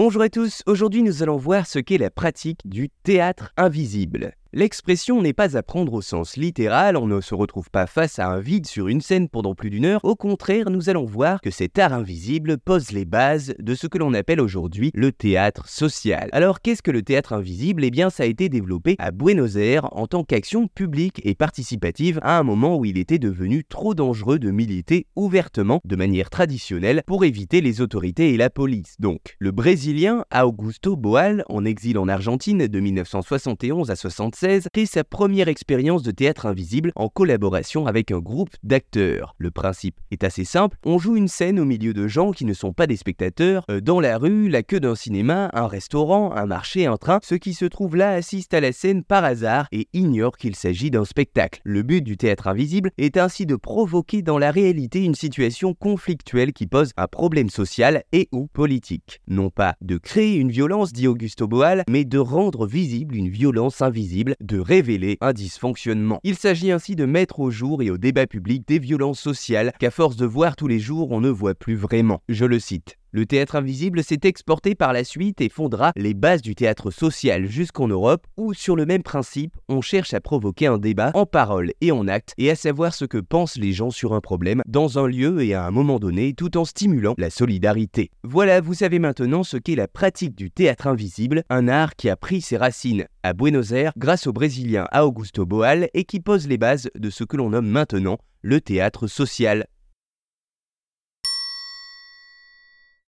Bonjour à tous, aujourd'hui nous allons voir ce qu'est la pratique du théâtre invisible. L'expression n'est pas à prendre au sens littéral, on ne se retrouve pas face à un vide sur une scène pendant plus d'une heure, au contraire nous allons voir que cet art invisible pose les bases de ce que l'on appelle aujourd'hui le théâtre social. Alors qu'est-ce que le théâtre invisible? Eh bien ça a été développé à Buenos Aires en tant qu'action publique et participative à un moment où il était devenu trop dangereux de militer ouvertement de manière traditionnelle pour éviter les autorités et la police. Donc le Brésilien Augusto Boal, en exil en Argentine de 1971 à 60 crée sa première expérience de théâtre invisible en collaboration avec un groupe d'acteurs. Le principe est assez simple, on joue une scène au milieu de gens qui ne sont pas des spectateurs, euh, dans la rue, la queue d'un cinéma, un restaurant, un marché, un train, ceux qui se trouvent là assistent à la scène par hasard et ignorent qu'il s'agit d'un spectacle. Le but du théâtre invisible est ainsi de provoquer dans la réalité une situation conflictuelle qui pose un problème social et ou politique. Non pas de créer une violence, dit Augusto Boal, mais de rendre visible une violence invisible de révéler un dysfonctionnement. Il s'agit ainsi de mettre au jour et au débat public des violences sociales qu'à force de voir tous les jours on ne voit plus vraiment. Je le cite. Le théâtre invisible s'est exporté par la suite et fondera les bases du théâtre social jusqu'en Europe où, sur le même principe, on cherche à provoquer un débat en parole et en acte et à savoir ce que pensent les gens sur un problème dans un lieu et à un moment donné tout en stimulant la solidarité. Voilà, vous savez maintenant ce qu'est la pratique du théâtre invisible, un art qui a pris ses racines à Buenos Aires grâce au Brésilien Augusto Boal et qui pose les bases de ce que l'on nomme maintenant le théâtre social.